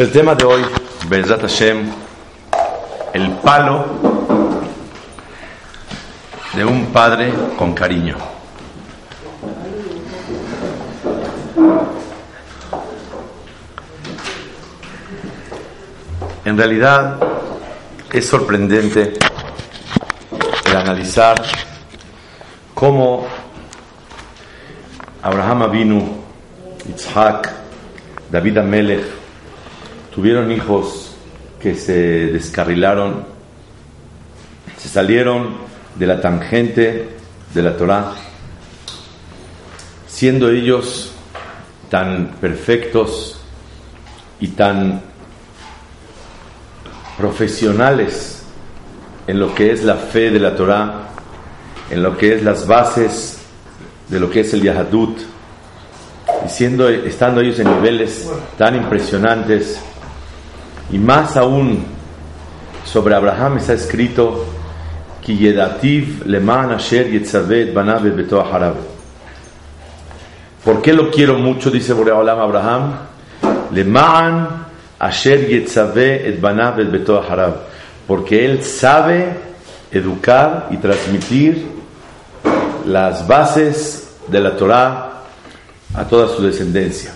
El tema de hoy, Bezrat Hashem, el palo de un padre con cariño. En realidad es sorprendente el analizar cómo Abraham Avinu, Yitzhak, David Amelech tuvieron hijos que se descarrilaron, se salieron de la tangente de la Torah, siendo ellos tan perfectos y tan profesionales en lo que es la fe de la Torah, en lo que es las bases de lo que es el Yahadut, y siendo, estando ellos en niveles tan impresionantes, y más aún sobre Abraham está escrito, ¿Por qué lo quiero mucho? Dice Boreolam Abraham. Leman Asher et Banav el Porque él sabe educar y transmitir las bases de la Torah a toda su descendencia.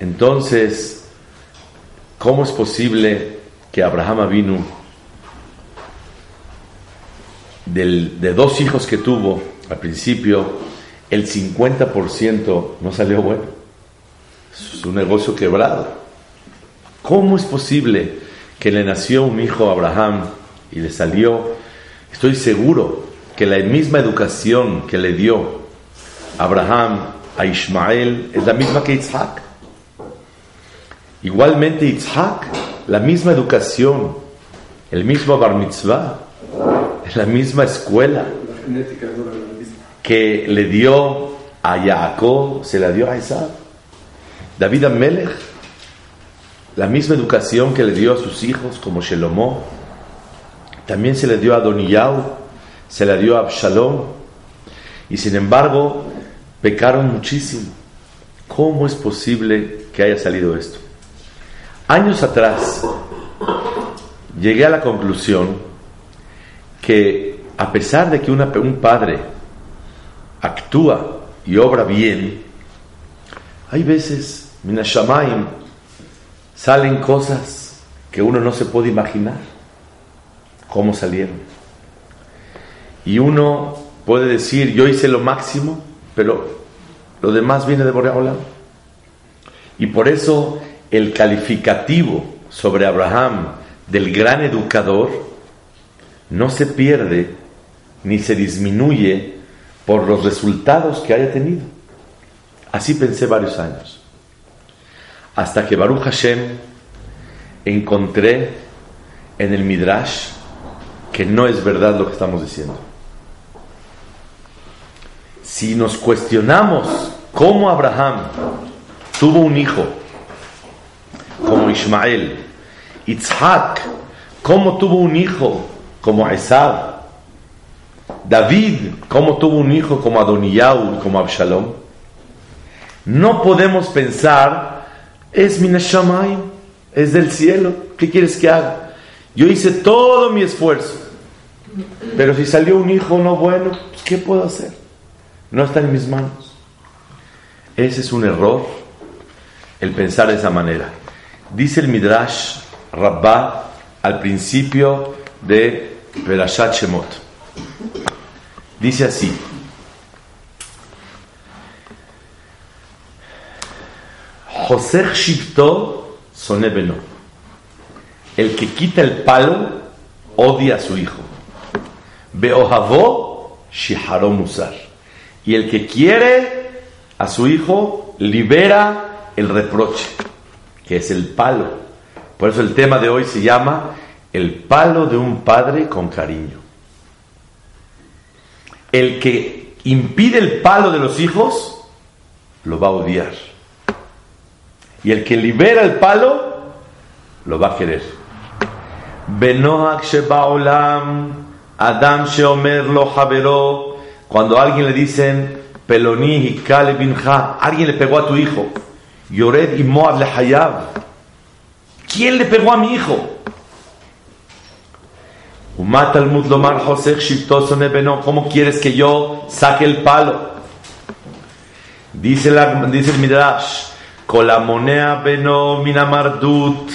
Entonces, ¿cómo es posible que Abraham vino de dos hijos que tuvo al principio, el 50% no salió bueno? Es un negocio quebrado. ¿Cómo es posible que le nació un hijo a Abraham y le salió? Estoy seguro que la misma educación que le dio Abraham a Ismael es la misma que Isaac. Igualmente Isaac, la misma educación, el mismo bar mitzvah, la misma escuela que le dio a Jacob, se la dio a Isaac. David Amelech la misma educación que le dio a sus hijos, como Shelomó, también se le dio a Doniyau, se la dio a Absalom, y sin embargo pecaron muchísimo. ¿Cómo es posible que haya salido esto? Años atrás llegué a la conclusión que a pesar de que un padre actúa y obra bien, hay veces, Minashamayim, salen cosas que uno no se puede imaginar cómo salieron. Y uno puede decir, yo hice lo máximo, pero lo demás viene de Boreolam. Y por eso el calificativo sobre Abraham del gran educador no se pierde ni se disminuye por los resultados que haya tenido. Así pensé varios años hasta que Baruch Hashem encontré en el Midrash que no es verdad lo que estamos diciendo. Si nos cuestionamos cómo Abraham tuvo un hijo como Ismael, Isaac, cómo tuvo un hijo como Esab, David, cómo tuvo un hijo como Adoniyahu, como Absalom, no podemos pensar es Minashamayim, es del cielo. ¿Qué quieres que haga? Yo hice todo mi esfuerzo, pero si salió un hijo no bueno, pues, ¿qué puedo hacer? No está en mis manos. Ese es un error, el pensar de esa manera. Dice el Midrash Rabbah al principio de Perashat Shemot. Dice así: José Shipto Sonebeno. El que quita el palo odia a su hijo. Beohavó Shiharo Musar. Y el que quiere a su hijo libera el reproche, que es el palo. Por eso el tema de hoy se llama el palo de un padre con cariño. El que impide el palo de los hijos, lo va a odiar. Y el que libera el palo, lo va a querer. Adam Sheomer lo cuando alguien le dicen Peloni y alguien le pegó a tu hijo, Yored y Moab Hayab. ¿Quién le pegó a mi hijo? ¿Cómo quieres que yo saque el palo? Dice, la, dice el Midrash, Colamonea beno minamardut,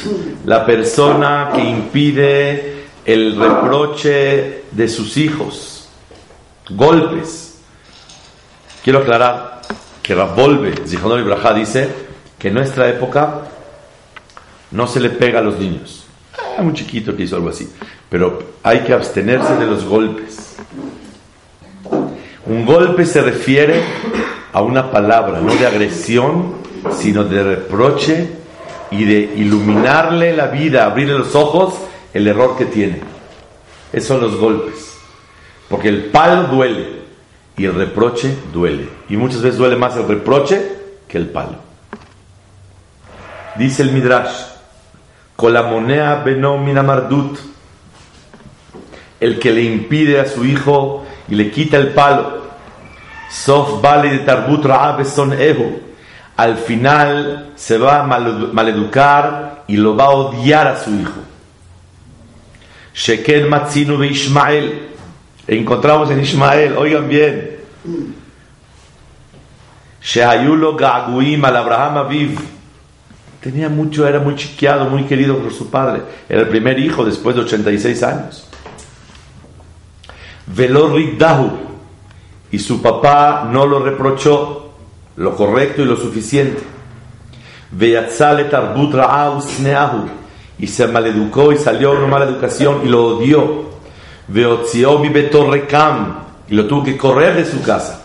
la persona que impide el reproche de sus hijos, golpes. Quiero aclarar que Rabbolbe, Zihonor Ibrahá, dice que en nuestra época no se le pega a los niños. Ah, un chiquito que hizo algo así, pero hay que abstenerse de los golpes. Un golpe se refiere a una palabra, no de agresión, sino de reproche y de iluminarle la vida, abrirle los ojos el error que tiene. Esos son los golpes. Porque el palo duele y el reproche duele. Y muchas veces duele más el reproche que el palo. Dice el Midrash, Colamonea beno minamardut, el que le impide a su hijo y le quita el palo. Sof vale de tarbut son ehu. Al final se va a maleducar y lo va a odiar a su hijo. Sheken Matzinu de Ismael. Encontramos en Ismael, oigan bien. Shehayulo Gaguim al Abraham Aviv. Tenía mucho, era muy chiqueado, muy querido por su padre. Era el primer hijo después de 86 años. Velor Dahu. Y su papá no lo reprochó lo correcto y lo suficiente. Y se maleducó y salió una mala educación y lo odió. Mi y lo tuvo que correr de su casa.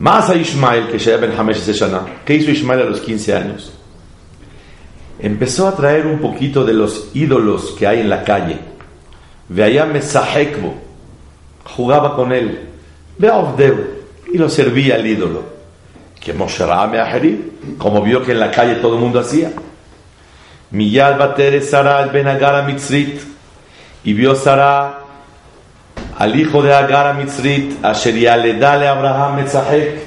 Más a Ismael que Ben Hamesh Shana. ¿Qué hizo Ismael a los 15 años? Empezó a traer un poquito de los ídolos que hay en la calle. Veaya Mesahekbo. Jugaba con él. Veovdev. Y lo servía el ídolo. Que Moshe como vio que en la calle todo el mundo hacía. Miyal Bater Sara el Ben Agara Mitzrit. Y vio Sara al hijo de Agara Mitzrit, a le dale Abraham Metzahek.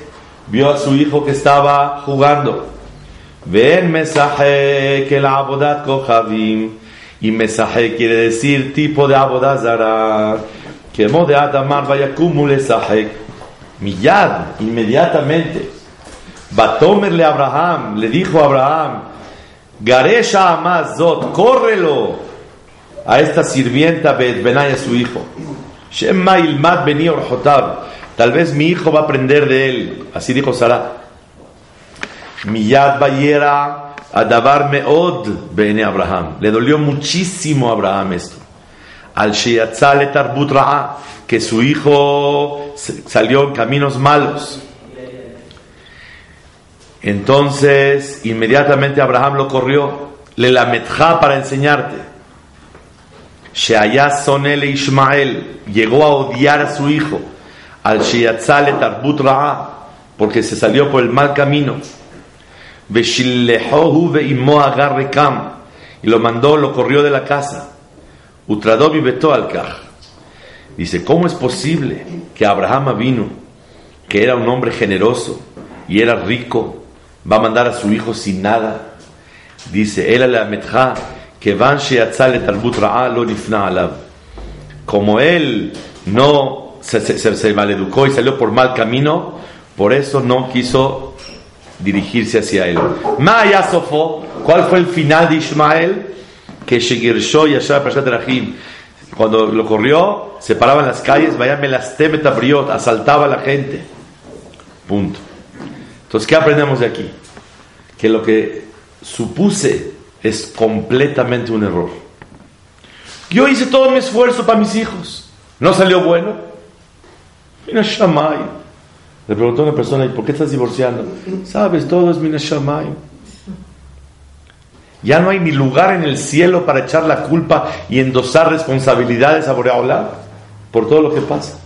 Vio a su hijo que estaba jugando. Ven Mesahek el Abodat Kochavim. Y Mesahek quiere decir tipo de Abodazara. Que de Adamar vaya cumule Sahek. Miyad, inmediatamente. Batomerle Abraham, le dijo a Abraham, Garesha Amazot, córrelo a esta sirvienta Benay a su hijo. Shemma Ilmad Beni tal vez mi hijo va a aprender de él. Así dijo Sara. Miyad Bayera Adabar Meod Bene Abraham. Le dolió muchísimo a Abraham esto. Al Sheyatzale Tarbut que su hijo salió en caminos malos. Entonces, inmediatamente Abraham lo corrió, le lametja para enseñarte. Sheayah Sonel Ismael llegó a odiar a su hijo, al Sheyatzale Tarbut Ra'a, porque se salió por el mal camino. Y lo mandó, lo corrió de la casa. Utradobi beto al Dice, ¿cómo es posible que Abraham vino, que era un hombre generoso y era rico, va a mandar a su hijo sin nada. Dice, él la Como él no se, se, maleducó y salió por mal camino, por eso no quiso dirigirse hacia él. ¿cuál fue el final de Ismael? Que Shegirsho y. Cuando lo corrió, se paraba en las calles, vaya briot, asaltaba a la gente. Punto. Entonces, ¿qué aprendemos de aquí? Que lo que supuse es completamente un error. Yo hice todo mi esfuerzo para mis hijos. ¿No salió bueno? Mira Shamay. Le preguntó a una persona, ¿y por qué estás divorciando? Sabes, todo es Minashamayim. Ya no hay ni lugar en el cielo para echar la culpa y endosar responsabilidades a Boreola por todo lo que pasa.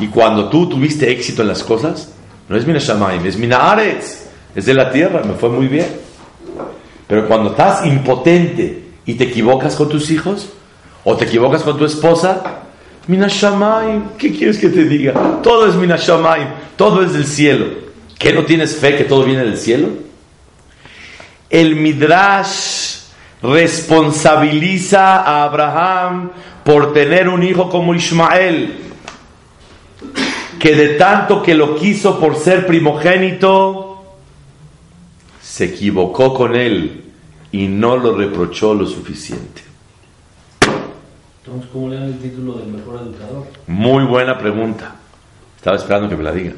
Y cuando tú tuviste éxito en las cosas, no es Minashamayim, es Minaaretz, es de la tierra, me fue muy bien. Pero cuando estás impotente y te equivocas con tus hijos, o te equivocas con tu esposa, Minashamayim, ¿qué quieres que te diga? Todo es Minashamayim, todo es del cielo. ¿Qué no tienes fe que todo viene del cielo? El Midrash responsabiliza a Abraham por tener un hijo como Ismael, que de tanto que lo quiso por ser primogénito, se equivocó con él y no lo reprochó lo suficiente. Entonces, ¿cómo le dan el título del mejor educador? Muy buena pregunta. Estaba esperando que me la diga.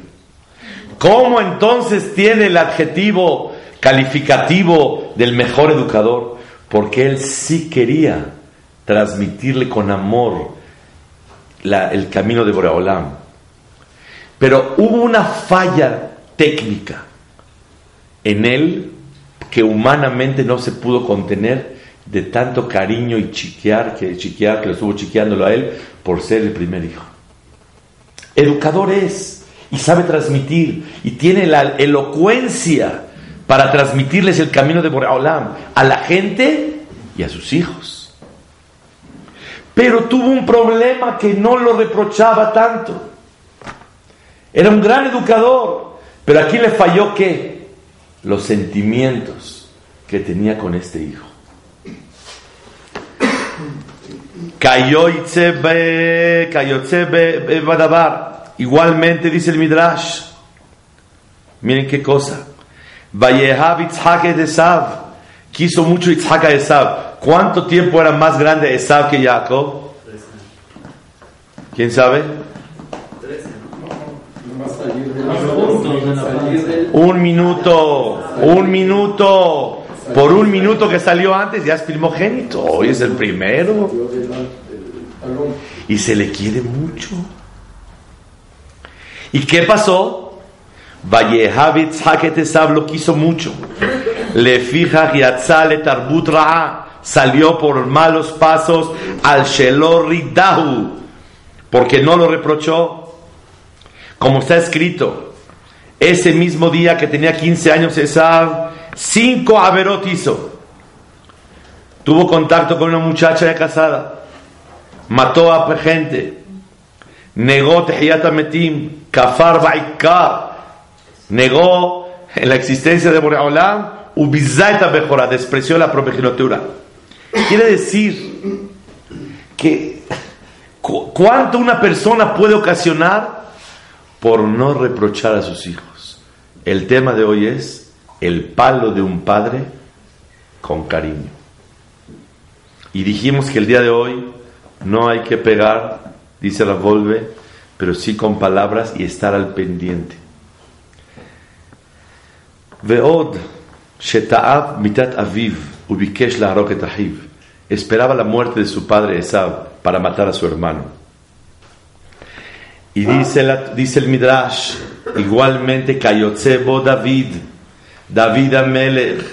¿Cómo entonces tiene el adjetivo calificativo del mejor educador? Porque él sí quería transmitirle con amor el camino de Boreolam. Pero hubo una falla técnica en él que humanamente no se pudo contener de tanto cariño y chiquear que, chiquear, que lo estuvo chiqueándolo a él por ser el primer hijo. Educador es y sabe transmitir y tiene la elocuencia para transmitirles el camino de Boreolam a la gente y a sus hijos. Pero tuvo un problema que no lo reprochaba tanto. Era un gran educador, pero aquí le falló qué? Los sentimientos que tenía con este hijo. Igualmente dice el Midrash. Miren qué cosa. Quiso mucho Itzhak a Esav. ¿Cuánto tiempo era más grande Esav que Jacob? ¿Quién sabe? Un minuto, un minuto. Por un minuto que salió antes ya es primogénito. Hoy es el primero. Y se le quiere mucho. ¿Y qué pasó? Vallehavit Esav lo quiso mucho. Le fija le tarbut Salió por malos pasos al Shelori Dahu. Porque no lo reprochó. Como está escrito, ese mismo día que tenía 15 años Esav, cinco averot hizo. Tuvo contacto con una muchacha ya casada, mató a gente, negó Tehiyat Kafar Baikar, negó la existencia de Boreolam, Ubizaita Bejora, despreció la primogenitura. Quiere decir que cuánto una persona puede ocasionar por no reprochar a sus hijos. El tema de hoy es el palo de un padre con cariño. Y dijimos que el día de hoy no hay que pegar, dice la Volve, pero sí con palabras y estar al pendiente. Veod, Sheta'ab mitat aviv, ubikesh la. Esperaba la muerte de su padre Esab para matar a su hermano. Y dice, dice el Midrash, igualmente, Kayotzebo David, David Amelech,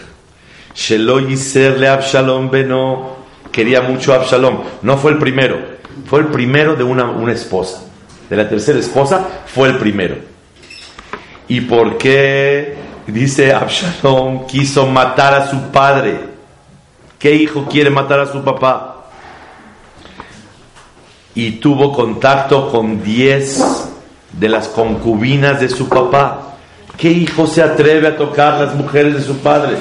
Shelo Yiser le Absalom Beno, quería mucho a Absalom. No fue el primero, fue el primero de una, una esposa. De la tercera esposa fue el primero. ¿Y por qué dice Absalom quiso matar a su padre? ¿Qué hijo quiere matar a su papá? Y tuvo contacto con diez de las concubinas de su papá. ¿Qué hijo se atreve a tocar las mujeres de su padre?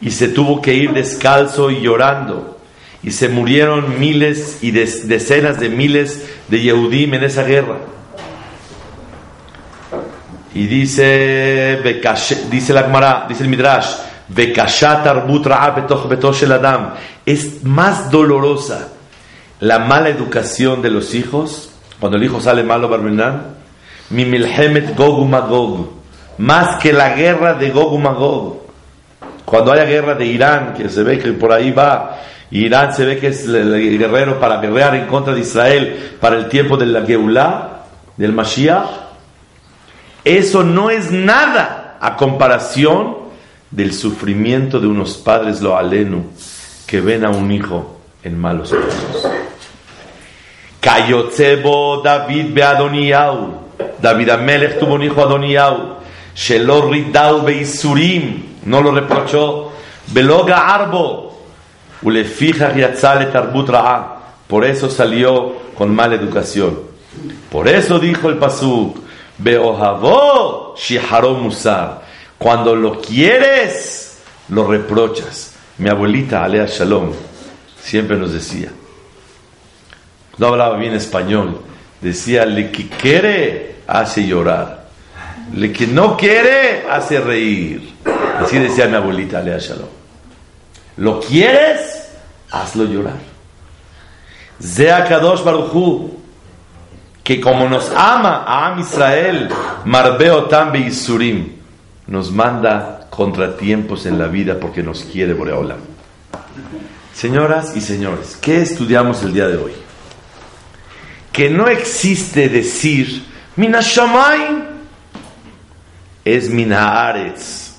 Y se tuvo que ir descalzo y llorando. Y se murieron miles y decenas de miles de Yehudim en esa guerra. Y dice, dice el Midrash, es más dolorosa la mala educación de los hijos, cuando el hijo sale malo, Barmenan, mi milhemet Gog Magog, más que la guerra de Gog Magog. Cuando haya guerra de Irán, que se ve que por ahí va, Irán se ve que es el guerrero para guerrear en contra de Israel para el tiempo de la Geulah, del Mashiach, Eso no es nada a comparación del sufrimiento de unos padres lo alenu que ven a un hijo en malos pasos. Cayotzebo David be Adoniau. David Amelech tuvo un hijo Adoniau. Shelo Ridau Beisurim. No lo reprochó. Beloga Arbo. Ulefija Yatzale Tarbut. Por eso salió con mala educación. Por eso dijo el Pasuk. Beohavo Shiharo Musar. Cuando lo quieres, lo reprochas. Mi abuelita, Alea Shalom, siempre nos decía, no hablaba bien español, decía, le que quiere hace llorar, le que no quiere hace reír. Así decía mi abuelita, Alea Shalom. Lo quieres, hazlo llorar. Zea Kadosh Baruchu, que como nos ama a Am Israel, Marbeo Tambe Isurim, nos manda contratiempos en la vida porque nos quiere Boreola. Señoras y señores, ¿qué estudiamos el día de hoy? Que no existe decir Minashamay es Minaaretz.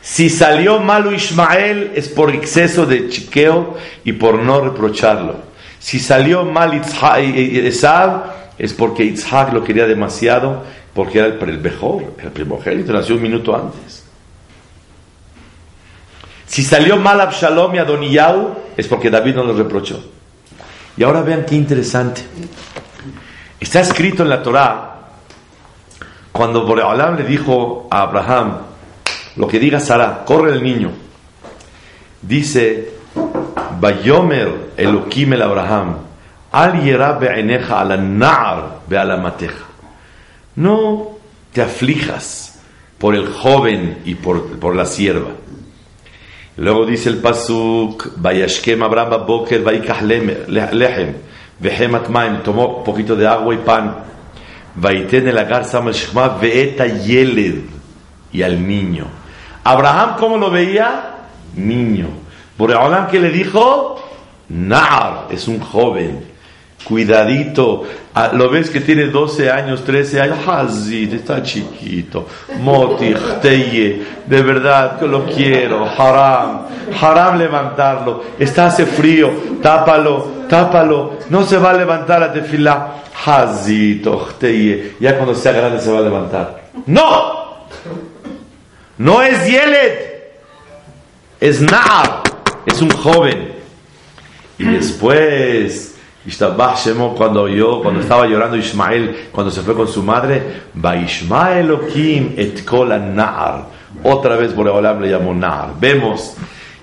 Si salió malo Ismael es por exceso de chiqueo y por no reprocharlo. Si salió mal Esab es porque Isaac lo quería demasiado porque era el, mejor, el primogénito, nació un minuto antes. Si salió mal Absalom y Adoniyau, es porque David no lo reprochó. Y ahora vean qué interesante. Está escrito en la Torá, cuando Boreolam le dijo a Abraham, lo que diga Sara, corre el niño. Dice, Bayomer Elohim el Abraham, al yera ala na'ar be'ala mateja. No te aflijas por el joven y por, por la sierva. Luego dice el pasuk, Vayashkem Abraham Boker Vaikah Lehem, Vehemat Maim, tomó poquito de agua y pan. Vaiten el agar Samal Shema, Veeta Yeled, y al niño. Abraham, ¿cómo lo veía? Niño. Boreolam, que le dijo? Nar, es un joven cuidadito. Ah, lo ves que tiene 12 años, 13 años, Hazid, está chiquito. Moti, de verdad que lo quiero. Haram, haram levantarlo. Está hace frío, tápalo, tápalo. No se va a levantar a tefilá. Hazid, Ya cuando sea grande se va a levantar. ¡No! No es Yeled, es Naar, es un joven. Y después cuando yo, cuando estaba llorando Ismael, cuando se fue con su madre, et Otra vez Boreolam le llamó Naar. Vemos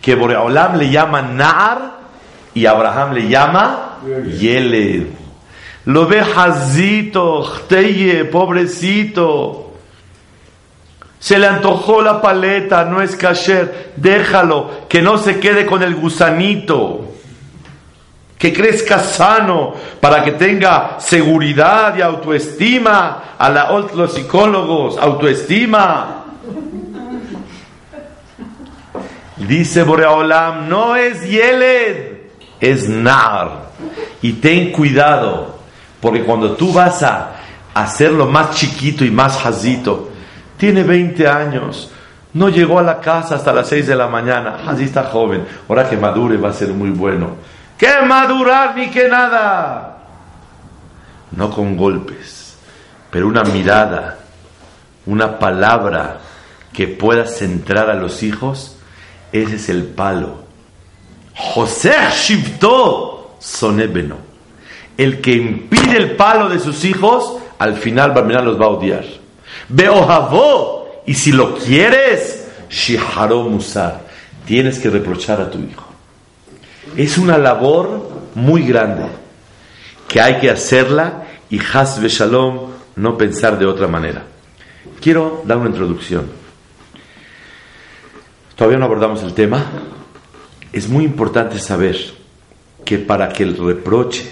que Boreolam le llama Naar y Abraham le llama Yeled. Lo ve Hazito, pobrecito. Se le antojó la paleta, no es kasher. Déjalo, que no se quede con el gusanito que crezca sano, para que tenga seguridad y autoestima. A la, los psicólogos, autoestima. Dice Boreolam, no es Yeled, es Nar. Y ten cuidado, porque cuando tú vas a hacerlo más chiquito y más jazito, tiene 20 años, no llegó a la casa hasta las 6 de la mañana, así está joven, ahora que madure va a ser muy bueno que madurar ni que nada. No con golpes, pero una mirada, una palabra que pueda centrar a los hijos, ese es el palo. José Shivto Sonebeno. El que impide el palo de sus hijos, al final Barmenal los va a odiar. Beojavó, y si lo quieres, Shiharo Musar, tienes que reprochar a tu hijo. Es una labor muy grande que hay que hacerla y Hasbe Shalom no pensar de otra manera. Quiero dar una introducción. Todavía no abordamos el tema. Es muy importante saber que para que el reproche,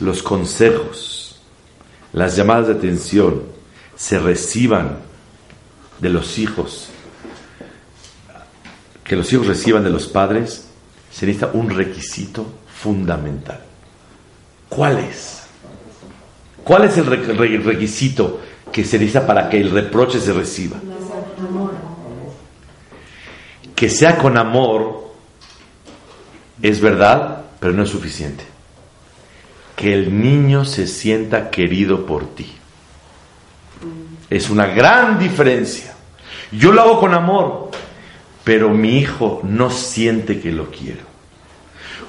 los consejos, las llamadas de atención se reciban de los hijos, que los hijos reciban de los padres, se necesita un requisito fundamental. ¿Cuál es? ¿Cuál es el requisito que se dice para que el reproche se reciba? Que sea con amor es verdad, pero no es suficiente. Que el niño se sienta querido por ti. Es una gran diferencia. Yo lo hago con amor, pero mi hijo no siente que lo quiero.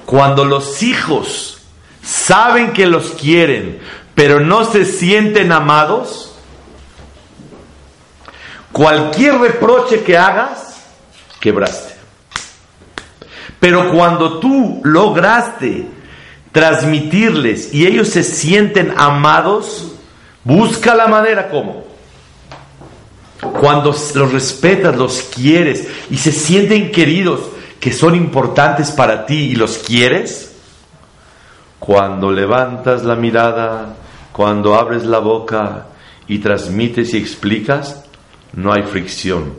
Cuando los hijos saben que los quieren, pero no se sienten amados, cualquier reproche que hagas, quebraste. Pero cuando tú lograste transmitirles y ellos se sienten amados, busca la manera como. Cuando los respetas, los quieres y se sienten queridos, que son importantes para ti y los quieres, cuando levantas la mirada, cuando abres la boca y transmites y explicas, no hay fricción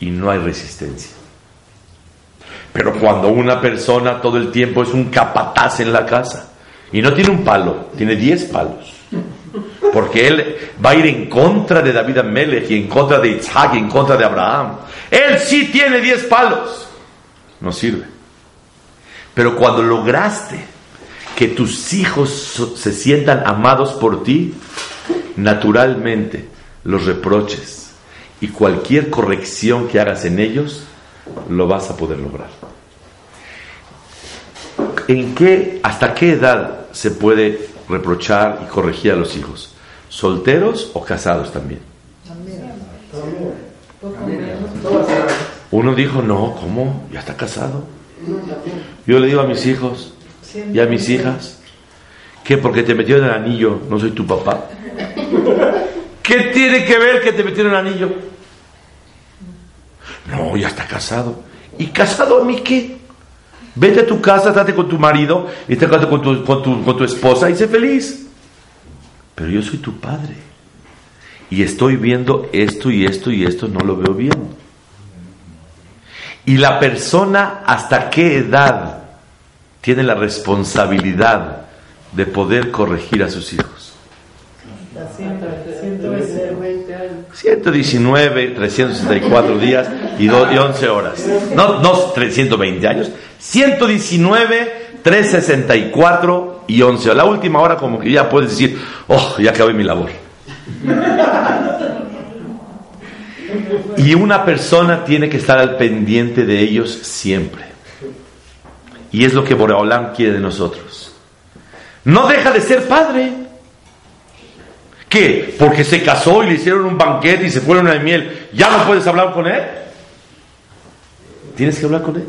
y no hay resistencia. Pero cuando una persona todo el tiempo es un capataz en la casa y no tiene un palo, tiene diez palos, porque él va a ir en contra de David Amelech y en contra de Isaac y en contra de Abraham. Él sí tiene diez palos, no sirve. Pero cuando lograste que tus hijos se sientan amados por ti, naturalmente los reproches y cualquier corrección que hagas en ellos lo vas a poder lograr. ¿En qué, hasta qué edad se puede reprochar y corregir a los hijos? ¿Solteros o casados también? Uno dijo, no, ¿cómo? ¿Ya está casado? Yo le digo a mis hijos y a mis hijas, que porque te metieron el anillo no soy tu papá. ¿Qué tiene que ver que te metieron el anillo? No, ya está casado. ¿Y casado a mí qué? Vete a tu casa, trate con tu marido, y te con tu, con, tu, con tu esposa y sé feliz. Pero yo soy tu padre. Y estoy viendo esto y esto y esto, no lo veo bien. Y la persona, ¿hasta qué edad tiene la responsabilidad de poder corregir a sus hijos? 119, 364 días y, 11 horas. No, no 320 años. 119, 364 y 11. La última hora como que ya puedes decir, oh, ya acabé mi labor. Y una persona tiene que estar al pendiente de ellos siempre. Y es lo que Boreolam quiere de nosotros. No deja de ser padre. ¿Qué? Porque se casó y le hicieron un banquete y se fueron a miel. ¿Ya no puedes hablar con él? Tienes que hablar con él.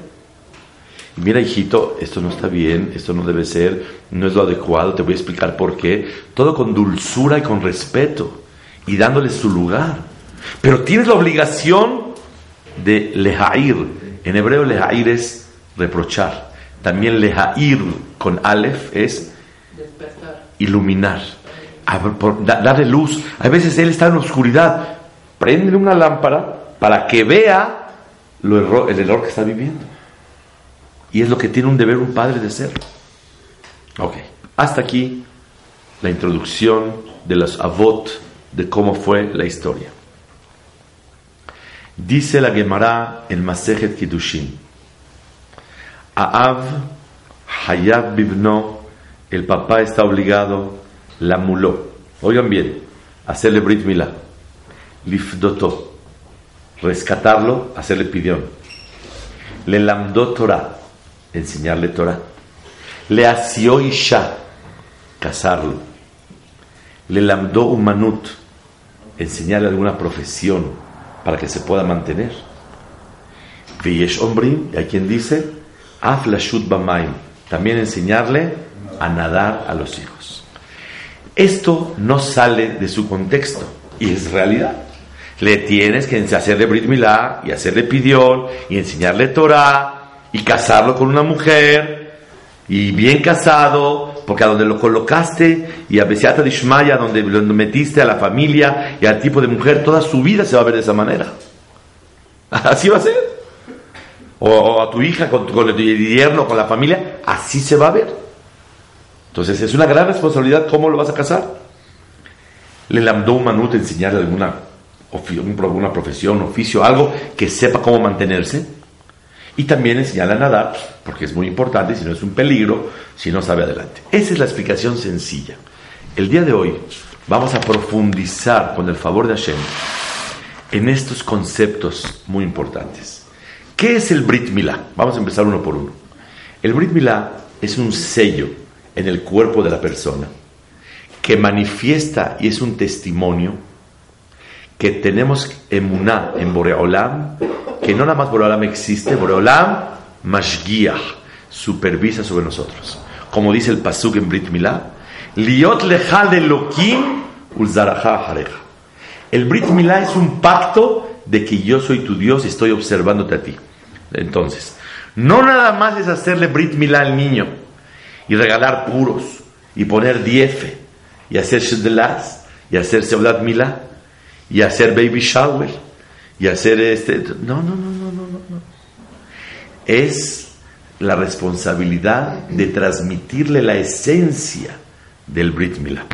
Mira, hijito, esto no está bien, esto no debe ser, no es lo adecuado, te voy a explicar por qué. Todo con dulzura y con respeto y dándole su lugar. Pero tienes la obligación de lejair. En hebreo lejair es reprochar. También lejair con alef es iluminar darle luz. A veces él está en oscuridad. Prende una lámpara para que vea el error que está viviendo. Y es lo que tiene un deber un padre de ser. Ok, hasta aquí la introducción de los avot de cómo fue la historia. Dice la Gemara en Masejet Kiddushin. Aav Hayab Bibno, el papá está obligado la muló. Oigan bien, hacerle Brit Milá, lifdoto, rescatarlo, hacerle pidión. Le lamdó Torah, enseñarle Torah. Le asió Isha, casarlo. Le lamdó manut enseñarle alguna profesión para que se pueda mantener. Veyesh Ombrim, y hay quien dice, Af Bamaim, también enseñarle a nadar a los hijos. Esto no sale de su contexto y es realidad. Le tienes que hacerle Brit Milá y hacerle pidión y enseñarle Torah y casarlo con una mujer y bien casado, porque a donde lo colocaste y a Besiata de Ishmaya, donde lo metiste a la familia y al tipo de mujer, toda su vida se va a ver de esa manera. Así va a ser. O, a tu hija con, con el yerno, con la familia, así se va a ver. Entonces es una gran responsabilidad cómo lo vas a casar. Le lamdó un manut enseñarle alguna, alguna profesión, oficio, algo que sepa cómo mantenerse. Y también enseñarle a nadar, porque es muy importante, si no es un peligro, si no sabe adelante. Esa es la explicación sencilla. El día de hoy vamos a profundizar, con el favor de Hashem, en estos conceptos muy importantes. ¿Qué es el Brit Milá? Vamos a empezar uno por uno. El Brit Milá es un sello en el cuerpo de la persona que manifiesta y es un testimonio que tenemos emuná en Boreolam, que no nada más Boreolam existe, Boreolam mashgiach, supervisa sobre nosotros. Como dice el pasuk en Brit Milá, liot lechal de lokim. El Brit Milá es un pacto de que yo soy tu Dios y estoy observándote a ti. Entonces, no nada más es hacerle Brit Milá al niño y regalar puros y poner diefe y hacer Shedlas y hacer Seudat Milá y hacer Baby Shower y hacer este. No, no, no, no, no, no. Es la responsabilidad de transmitirle la esencia del Brit Milá.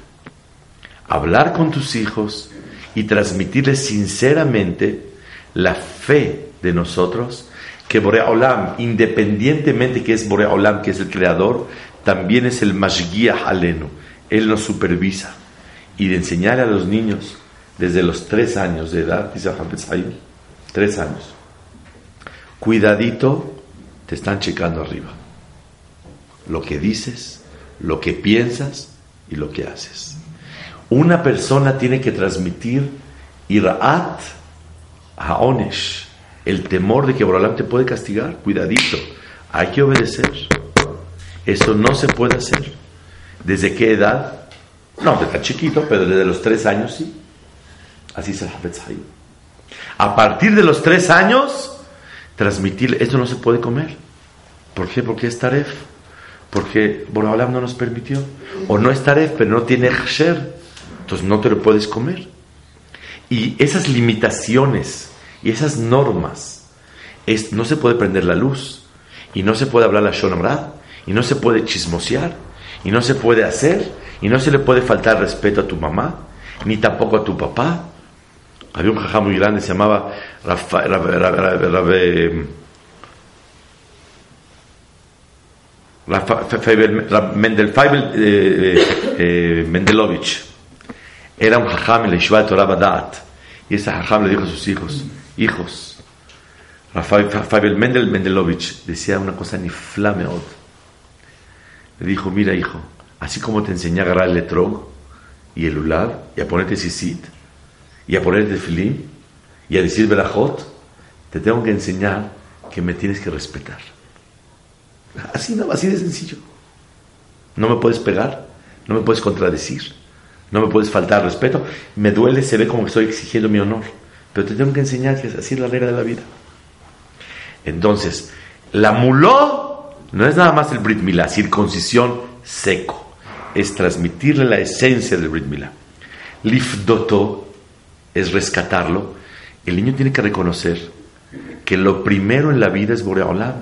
Hablar con tus hijos y transmitirles sinceramente la fe de nosotros que Boreolam, independientemente que es Boreolam, que es el creador, también es el Mashgiach Alenu. Él nos supervisa. Y de enseñarle a los niños desde los tres años de edad, dice tres años, cuidadito, te están checando arriba. Lo que dices, lo que piensas y lo que haces. Una persona tiene que transmitir Iraat Haonesh el temor de que Borolam te puede castigar, cuidadito, hay que obedecer. Eso no se puede hacer. ¿Desde qué edad? No, desde chiquito, pero desde los tres años sí. Así es el Hafetz A partir de los tres años, transmitir, esto no se puede comer. ¿Por qué? Porque es taref. Porque Borolam no nos permitió. O no es taref, pero no tiene hsher. Entonces no te lo puedes comer. Y esas limitaciones y esas normas, es, no se puede prender la luz, y no se puede hablar la Shonamrad, y no se puede chismosear, y no se puede hacer, y no se le puede faltar respeto a tu mamá, ni tampoco a tu papá. Había un jajá muy grande, se llamaba Mendel Mendelovich. Era un jajam en la Yeshiva de Torah. Y ese jajam le dijo a sus hijos, hijos. Rafael Mendel Mendelovich decía una cosa ni flameot. Dijo, mira hijo, así como te enseñé a agarrar el letrog y el ulab y a ponerte sisit y a ponerte filim y a decir berajot, te tengo que enseñar que me tienes que respetar. Así no, así de sencillo. No me puedes pegar, no me puedes contradecir, no me puedes faltar respeto. Me duele, se ve como que estoy exigiendo mi honor. Pero te tengo que enseñar que así es la regla de la vida. Entonces, la muló no es nada más el Brit Milá, circuncisión seco. Es transmitirle la esencia del Brit Milá. Lifdoto es rescatarlo. El niño tiene que reconocer que lo primero en la vida es Boreolam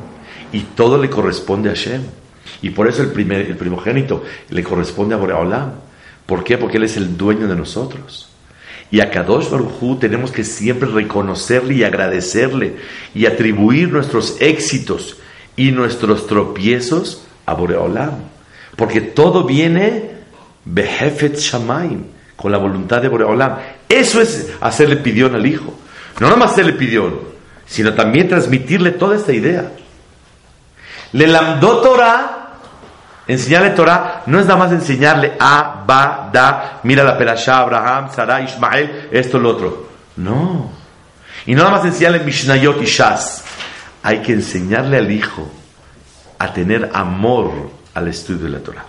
y todo le corresponde a Hashem. Y por eso el, primer, el primogénito le corresponde a Boreolam. ¿Por qué? Porque Él es el dueño de nosotros. Y a Kadosh Baruj tenemos que siempre reconocerle y agradecerle y atribuir nuestros éxitos y nuestros tropiezos a Boreolam. Porque todo viene Behefet Shamaim, con la voluntad de Boreolam. Eso es hacerle pidión al hijo. No nada más hacerle pidión, sino también transmitirle toda esta idea. Le lamdó Torah Enseñarle Torah no es nada más enseñarle a, ba, da, mira la perashá, Abraham, Sarah, Ismael, esto, lo otro. No. Y no nada más enseñarle Mishnayot y Shas. Hay que enseñarle al hijo a tener amor al estudio de la Torah.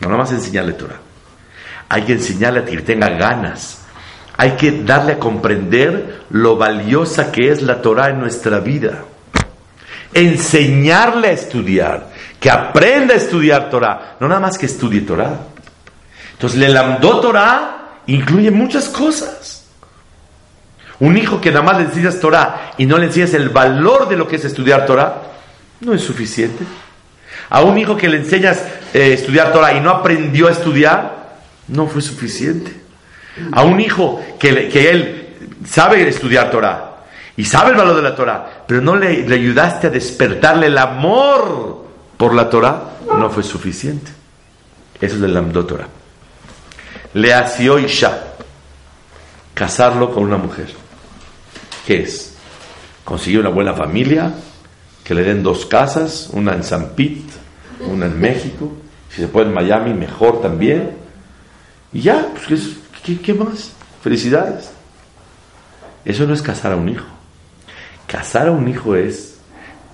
No nada más enseñarle Torah. Hay que enseñarle a que tenga ganas. Hay que darle a comprender lo valiosa que es la Torah en nuestra vida. Enseñarle a estudiar que aprenda a estudiar Torah, no nada más que estudie Torah. Entonces, le lamdó Torah incluye muchas cosas. Un hijo que nada más le enseñas Torah y no le enseñas el valor de lo que es estudiar Torah, no es suficiente. A un hijo que le enseñas eh, estudiar Torah y no aprendió a estudiar, no fue suficiente. A un hijo que, que él sabe estudiar Torah y sabe el valor de la Torah, pero no le, ayudaste a despertarle el amor por la Torah, no fue suficiente. Eso es el Lamdo Torah. Le asió Isha, casarlo con una mujer. ¿Qué es? Conseguir una buena familia, que le den dos casas, una en San Pete, una en México, si se puede en Miami, mejor también. Y ya, pues, ¿qué, qué más? Felicidades. Eso no es casar a un hijo. Casar a un hijo es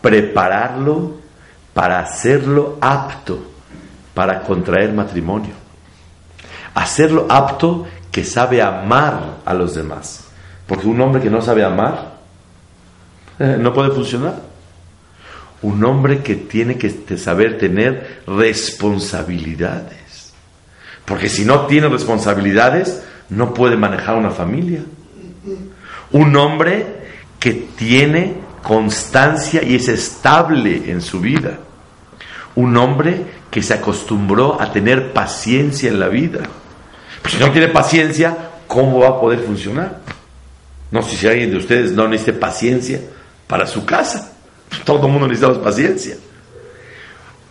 prepararlo para hacerlo apto para contraer matrimonio. Hacerlo apto que sabe amar a los demás. Porque un hombre que no sabe amar eh, no puede funcionar. Un hombre que tiene que saber tener responsabilidades. Porque si no tiene responsabilidades, no puede manejar una familia. Un hombre que tiene constancia y es estable en su vida. Un hombre que se acostumbró a tener paciencia en la vida. Pues si no tiene paciencia, ¿cómo va a poder funcionar? No sé si alguien de ustedes no necesita paciencia para su casa. Todo el mundo necesita paciencia.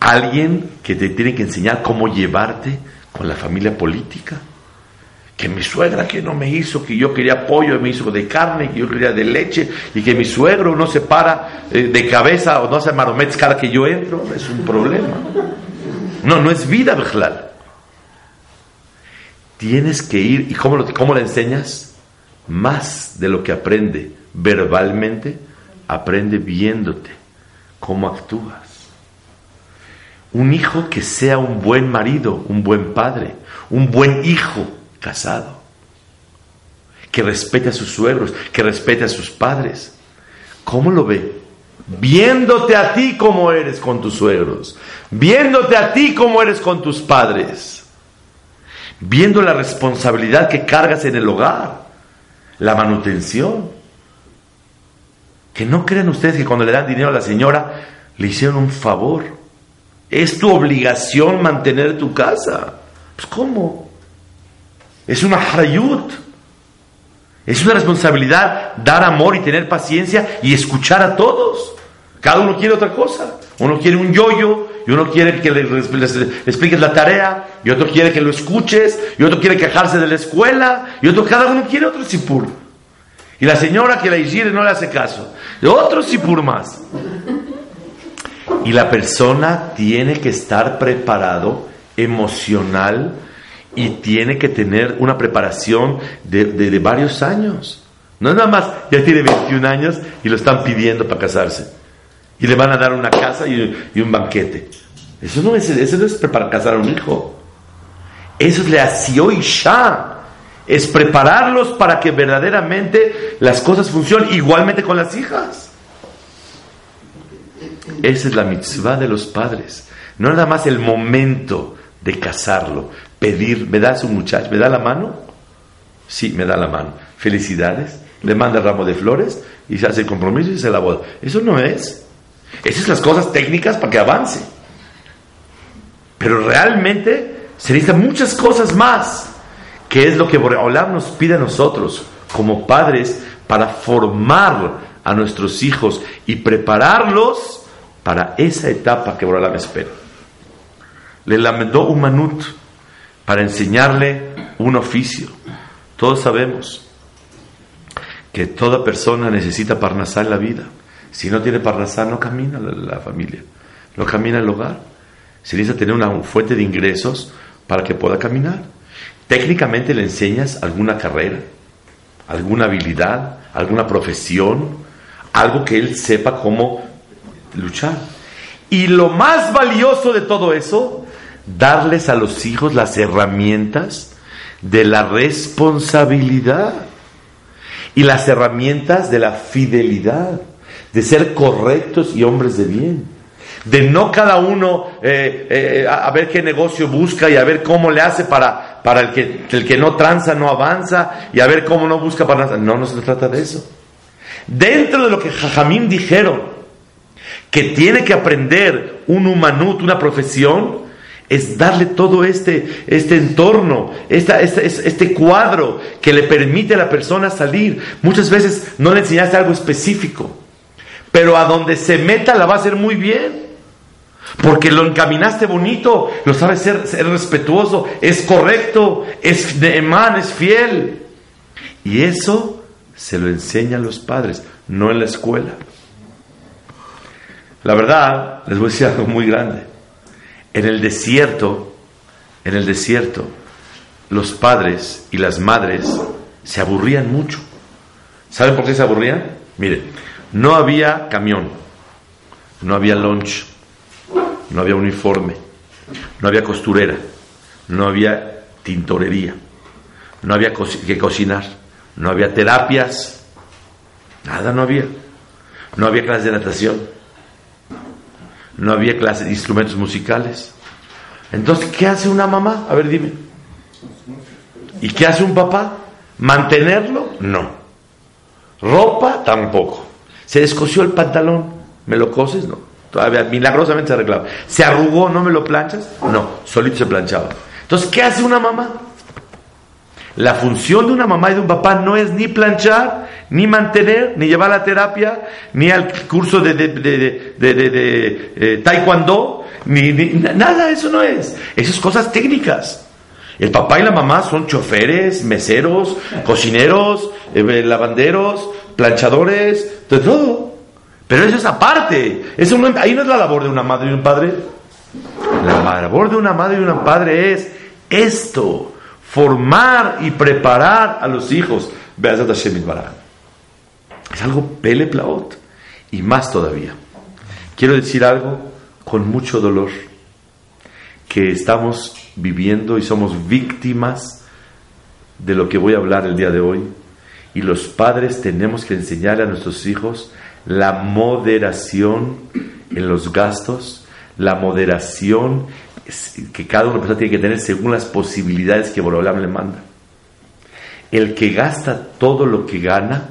Alguien que te tiene que enseñar cómo llevarte con la familia política que mi suegra que no me hizo, que yo quería pollo me hizo de carne, que yo quería de leche, y que mi suegro no se para eh, de cabeza o no hace maromets cada que yo entro, es un problema. No, no es vida, Bejlal. Tienes que ir, ¿y cómo, lo, cómo le enseñas? Más de lo que aprende verbalmente, aprende viéndote, cómo actúas. Un hijo que sea un buen marido, un buen padre, un buen hijo casado, que respete a sus suegros, que respete a sus padres. ¿Cómo lo ve? Viéndote a ti como eres con tus suegros, viéndote a ti como eres con tus padres, viendo la responsabilidad que cargas en el hogar, la manutención. Que no crean ustedes que cuando le dan dinero a la señora le hicieron un favor. Es tu obligación mantener tu casa. Pues ¿cómo? Es una harayut. Es una responsabilidad dar amor y tener paciencia y escuchar a todos. Cada uno quiere otra cosa. Uno quiere un yoyo, y uno quiere que le, expliques la tarea, y otro quiere que lo escuches, y otro quiere quejarse de la escuela, y otro, cada uno quiere otro sipur. Y la señora que la hijire no le hace caso. De otro sipur más. Y la persona tiene que estar preparado emocional y tiene que tener una preparación de, varios años. No es nada más, ya tiene 21 años y lo están pidiendo para casarse. Y le van a dar una casa y, un banquete. Eso no, es, eso no es para casar a un hijo. Eso es le hació y ya. Es prepararlos para que verdaderamente las cosas funcionen igualmente con las hijas. Esa es la mitzvah de los padres. No nada más el momento de casarlo, pedir, ¿me das un muchacho? ¿Me da la mano? Sí, me da la mano. Felicidades. Le manda el ramo de flores y se hace el compromiso y se la boda. Eso no es. Esas son las cosas técnicas para que avance. Pero realmente se necesitan muchas cosas más, que es lo que Boreolam nos pide a nosotros como padres para formar a nuestros hijos y prepararlos para esa etapa que Boreolam espera. Le lamentó un manut para enseñarle un oficio. Todos sabemos que toda persona necesita parnasá en la vida. Si no tiene parnasá, no camina la, familia, no camina el hogar. Se necesita tener una fuente de ingresos para que pueda caminar. Técnicamente le enseñas alguna carrera, alguna habilidad, alguna profesión, algo que él sepa cómo luchar. Y lo más valioso de todo eso darles a los hijos las herramientas de la responsabilidad y las herramientas de la fidelidad, de ser correctos y hombres de bien, de no cada uno eh, eh, a, ver qué negocio busca y a ver cómo le hace para, para el, que, el que no tranza no avanza y a ver cómo no busca para... No, no se trata de eso. Dentro de lo que Jajamín dijeron, que tiene que aprender un humanut, una profesión, es darle todo este, este entorno, esta, este, este cuadro que le permite a la persona salir. Muchas veces no le enseñaste algo específico, pero a donde se meta la va a hacer muy bien. Porque lo encaminaste bonito, lo sabes ser, respetuoso, es correcto, es man, es fiel. Y eso se lo enseñan los padres, no en la escuela. La verdad, les voy a decir algo muy grande. En el desierto, en el desierto, los padres y las madres se aburrían mucho. ¿Saben por qué se aburrían? Mire, no había camión, no había lunch, no había uniforme, no había costurera, no había tintorería, no había que cocinar, no había terapias, nada no había. No había clases de natación, no había clases de instrumentos musicales. Entonces, ¿qué hace una mamá? A ver, dime. ¿Y qué hace un papá? ¿Mantenerlo? No. ¿Ropa? Tampoco. ¿Se descosió el pantalón? ¿Me lo coses? No. Todavía milagrosamente se arreglaba. ¿Se arrugó? ¿No me lo planchas? No. Solito se planchaba. Entonces, ¿qué hace una mamá? La función de una mamá y de un papá no es ni planchar, ni mantener, ni llevar la terapia, ni al curso de, de, eh, taekwondo, ni, nada, eso no es. Esas cosas técnicas. El papá y la mamá son choferes, meseros, cocineros, eh, lavanderos, planchadores, de todo. Pero eso es aparte. Eso ahí no es la labor de una madre y un padre. La labor de una madre y un padre es esto formar y preparar a los hijos. Es algo pele plaot. Y más todavía. Quiero decir algo con mucho dolor. Que estamos viviendo y somos víctimas de lo que voy a hablar el día de hoy. Y los padres tenemos que enseñarle a nuestros hijos la moderación en los gastos, la moderación que cada una persona tiene que tener según las posibilidades que Borolam le manda. El que gasta todo lo que gana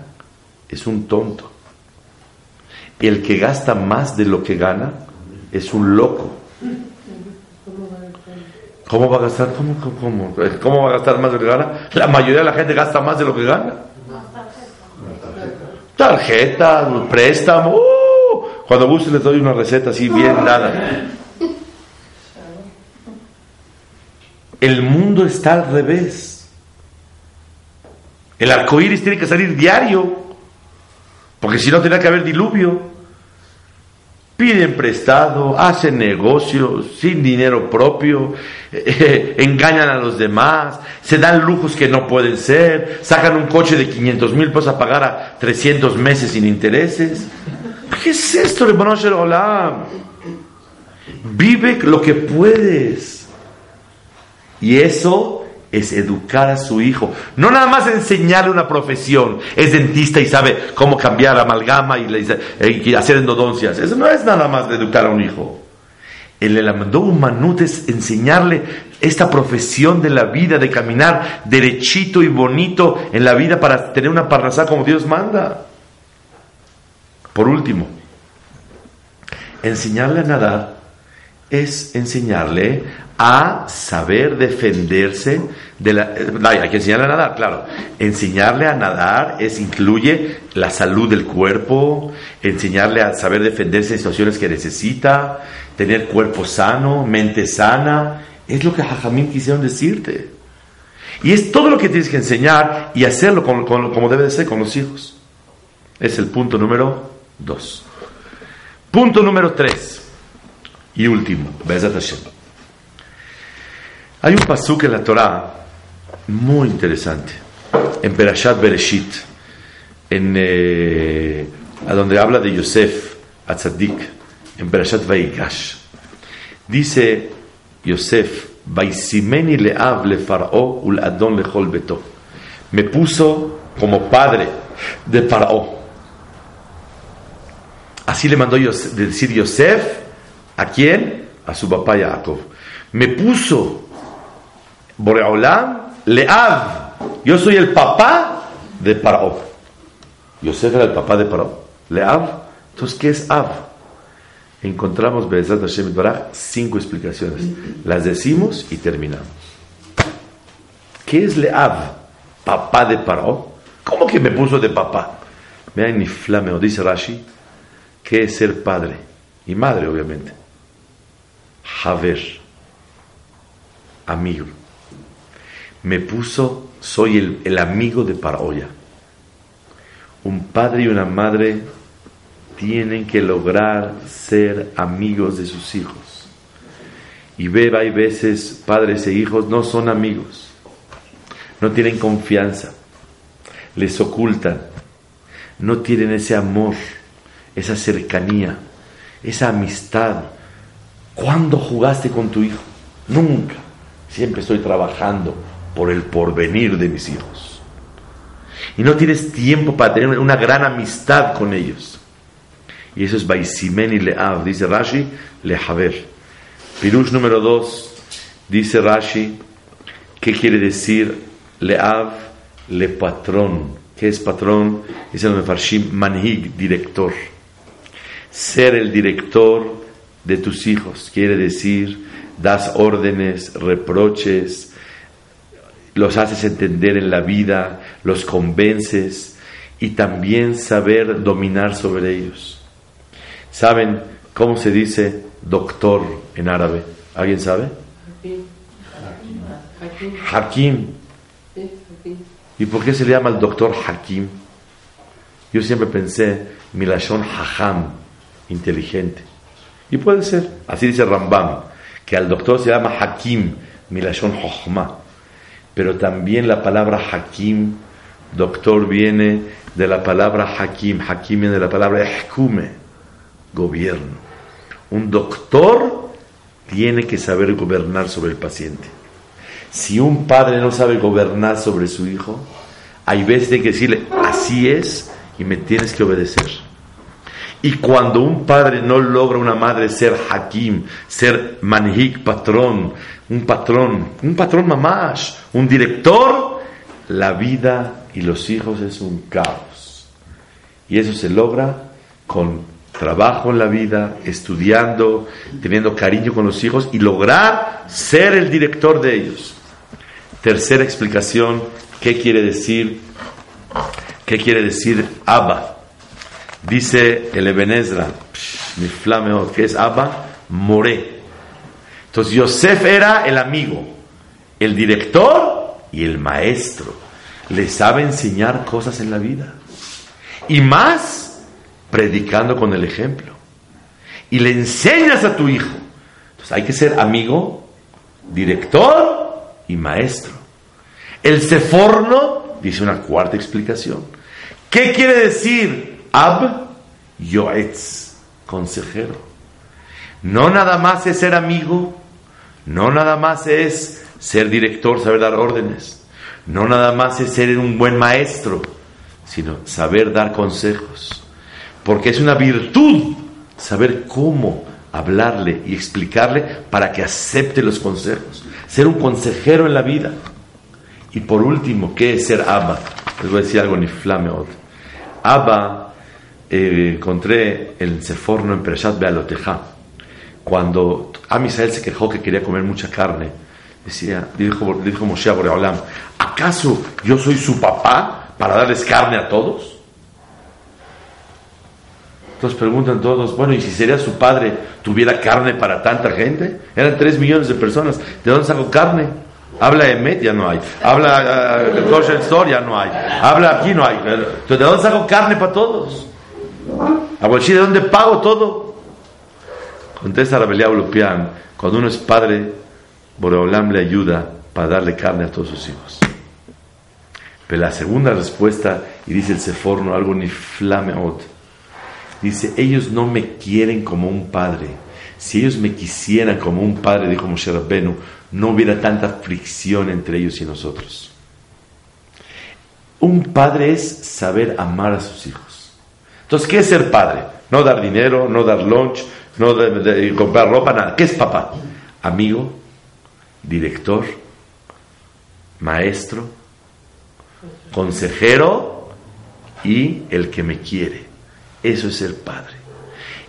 es un tonto. El que gasta más de lo que gana es un loco. ¿Cómo va a gastar? ¿Cómo, cómo, cómo va a gastar más de lo que gana? La mayoría de la gente gasta más de lo que gana. Tarjeta, préstamo. Uh, cuando guste les doy una receta así bien dada. El mundo está al revés. El arco iris tiene que salir diario, porque si no, tendrá que haber diluvio. Piden prestado, hacen negocios sin dinero propio, engañan a los demás, se dan lujos que no pueden ser, sacan un coche de 500 mil pesos a pagar a 300 meses sin intereses. ¿Qué es esto? Vive lo que puedes. Y eso es educar a su hijo. No nada más enseñarle una profesión. Es dentista y sabe cómo cambiar amalgama y, hacer endodoncias. Eso no es nada más de educar a un hijo. El mandó un manut es enseñarle esta profesión de la vida, de caminar derechito y bonito en la vida para tener una parnasá como Dios manda. Por último, enseñarle a nadar es enseñarle a saber defenderse de la... hay que enseñarle a nadar, claro. Enseñarle a nadar es, incluye la salud del cuerpo, enseñarle a saber defenderse en situaciones que necesita, tener cuerpo sano, mente sana. Es lo que Jajamín quisieron decirte. Y es todo lo que tienes que enseñar y hacerlo como debe de ser con los hijos. Es el punto número dos. Punto número tres y último. Hashem. Hay un pasuk en la Torah muy interesante, en Perashat Bereshit, en, eh, donde habla de Yosef Atzadik, en Perashat Vaigash. Dice Yosef, Vaisimeni le'av le ul adon lechol beto. Me puso como padre de Faraó. Así le mandó decir Yosef, ¿a quién? A su papá Jacob. Me puso Boreolam, Leav. Yo soy el papá de Paró. Yosef era el papá de Paró. Leav. Entonces, ¿qué es Av? encontramos Be'ezat Hashem Baraj cinco explicaciones. Las decimos y terminamos. ¿Qué es Leav? Papá de Paró. ¿Cómo que me puso de papá? Vean ni flameo, dice Rashi, ¿qué es ser padre? Y madre, obviamente. Haver, amigo. Me puso, soy el, el amigo de Paroya. Un padre y una madre tienen que lograr ser amigos de sus hijos. Y ve, hay veces padres e hijos no son amigos, no tienen confianza, les ocultan, no tienen ese amor, esa cercanía, esa amistad. ¿Cuándo jugaste con tu hijo? Nunca. Siempre estoy trabajando por el porvenir de mis hijos. Y no tienes tiempo para tener una gran amistad con ellos. Y eso es Baisimen y Leav, dice Rashi, Lehaver. Pirush número 2, dice Rashi, ¿qué quiere decir Leav? Le patrón. ¿Qué es patrón? Dice el Mefarshim, Manhig, director. Ser el director de tus hijos quiere decir, das órdenes, reproches, los haces entender en la vida, los convences y también saber dominar sobre ellos. ¿Saben cómo se dice doctor en árabe? ¿Alguien sabe? Hakim. ¿Y por qué se le llama el doctor Hakim? Yo siempre pensé, Milashon Haham, inteligente. Y puede ser, así dice Rambam, que al doctor se llama Hakim, Milashon Hochma. Pero también la palabra Hakim, doctor, viene de la palabra Hakim. Hakim viene de la palabra Ehkume gobierno. Un doctor tiene que saber gobernar sobre el paciente. Si un padre no sabe gobernar sobre su hijo, hay veces que decirle, así es y me tienes que obedecer. Y cuando un padre no logra una madre ser hakim, ser manhik, patrón, un patrón, un patrón mamás, un director, la vida y los hijos es un caos. Y eso se logra con trabajo en la vida, estudiando, teniendo cariño con los hijos y lograr ser el director de ellos. Tercera explicación, ¿qué quiere decir? ¿Qué quiere decir Abba? Dice el Ebenezra, mi flameo, ¿qué es Abba? Moré. Entonces Yosef era el amigo, el director y el maestro. Le sabe enseñar cosas en la vida. Y más predicando con el ejemplo. Y le enseñas a tu hijo. Entonces hay que ser amigo, director y maestro. El seforno dice una cuarta explicación. ¿Qué quiere decir ab yoetz, consejero? No nada más es ser amigo, no nada más es ser director, saber dar órdenes, no nada más es ser un buen maestro, sino saber dar consejos porque es una virtud saber cómo hablarle y explicarle para que acepte los consejos. Ser un consejero en la vida. Y por último, ¿qué es ser Abba? Les voy a decir algo ni flameot. Abba, eh, encontré el Seforno en Preshat Bealoteja. Cuando Amisael se quejó que quería comer mucha carne, decía, dijo, dijo Moshe a Boreolam, ¿acaso yo soy su papá para darles carne a todos? Entonces preguntan todos, bueno, ¿y si sería su padre tuviera carne para tanta gente? Eran tres millones de personas. ¿De dónde sacó carne? Habla Emet, ya no hay. Habla uh, Store, ya no hay. Habla aquí, no hay. Entonces, ¿de dónde saco carne para todos? ¿De dónde pago todo? Contesta la Belia cuando uno es padre, Boreolam le ayuda para darle carne a todos sus hijos. Pero la segunda respuesta, y dice el Seforno, algo ni flameot, Dice, ellos no me quieren como un padre. Si ellos me quisieran como un padre, dijo Moshe Rabbenu, no hubiera tanta fricción entre ellos y nosotros. Un padre es saber amar a sus hijos. Entonces, ¿qué es ser padre? No dar dinero, no dar lunch, no comprar ropa, nada. ¿Qué es papá? Amigo, director, maestro, consejero y el que me quiere. Eso es ser padre.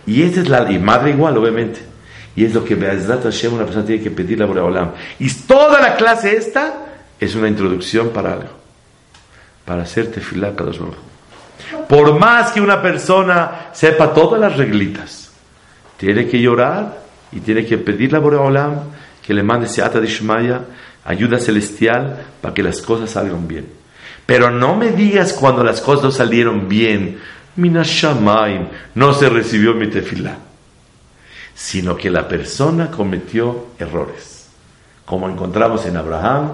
Y esta es la, y madre igual, obviamente. Y es lo que Be'ezrat Hashem una persona tiene que pedir la Olam. Y toda la clase esta es una introducción para algo. Para hacer tefilá cada Por más que una persona sepa todas las reglitas, tiene que llorar y tiene que pedir a Olam que le mande Seata de Shmaya, ayuda celestial, para que las cosas salgan bien. Pero no me digas cuando las cosas no salieron bien, Minashamaim, no se recibió mi tefilá sino que la persona cometió errores, como encontramos en Abraham,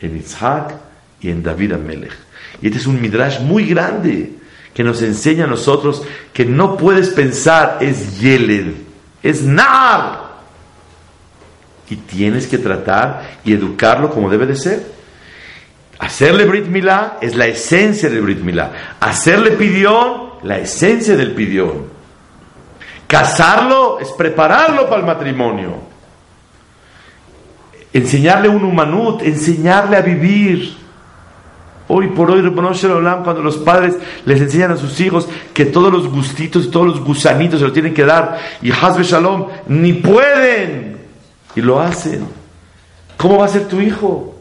en Isaac y en David Amelech. Y este es un midrash muy grande que nos enseña a nosotros que no puedes pensar es Yeled, es Nar. Y tienes que tratar y educarlo como debe de ser. Hacerle Brit Milá es la esencia del Brit Milá. Hacerle pidión, la esencia del pidión. Casarlo es prepararlo para el matrimonio. Enseñarle un humanut, enseñarle a vivir. Hoy por hoy, cuando los padres les enseñan a sus hijos que todos los gustitos y todos los gusanitos se lo tienen que dar, y Hazbe Shalom, ni pueden, y lo hacen. ¿Cómo va a ser tu hijo?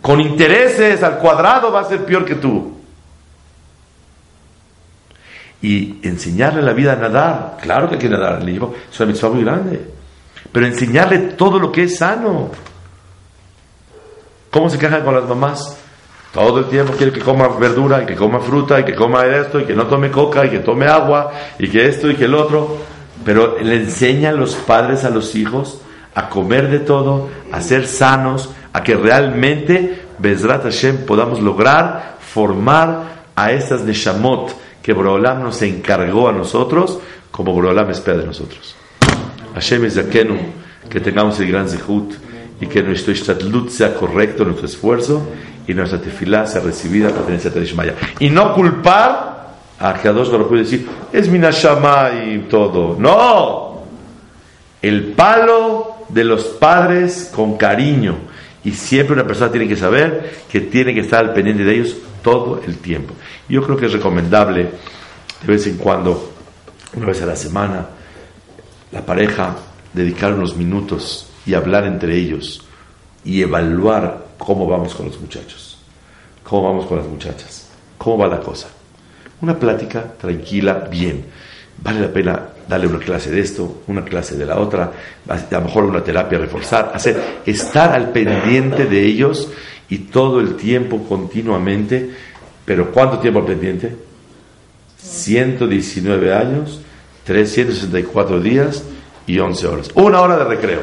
Con intereses al cuadrado va a ser peor que tú y enseñarle la vida a nadar. Claro que hay que nadar, le digo, es una muy grande. Pero enseñarle todo lo que es sano. ¿Cómo se quejan con las mamás? Todo el tiempo quiere que coma verdura, y que coma fruta, y que coma esto, y que no tome coca, y que tome agua, y que esto, y que el otro. Pero le enseñan los padres a los hijos a comer de todo, a ser sanos, a que realmente, Bezrat Hashem, podamos lograr formar a estas neshamot, que Borolam nos encargó a nosotros, como Borolam espera de nosotros. Hashem es que tengamos el gran zehut y que nuestro istadlut sea correcto, nuestro esfuerzo y nuestra tefilá sea recibida para tener Tadishmaya. Y no culpar a Kadosh lo puede decir, es mi y todo. No, el palo de los padres con cariño. Y siempre una persona tiene que saber que tiene que estar al pendiente de ellos todo el tiempo. Yo creo que es recomendable de vez en cuando, una vez a la semana, la pareja dedicar unos minutos y hablar entre ellos y evaluar cómo vamos con los muchachos, cómo vamos con las muchachas, cómo va la cosa. Una plática tranquila, bien. Vale la pena darle una clase de esto, una clase de la otra, a lo mejor una terapia reforzar, hacer, estar al pendiente de ellos y todo el tiempo, continuamente. Pero ¿cuánto tiempo al pendiente? 119 años, 364 días y 11 horas. Una hora de recreo.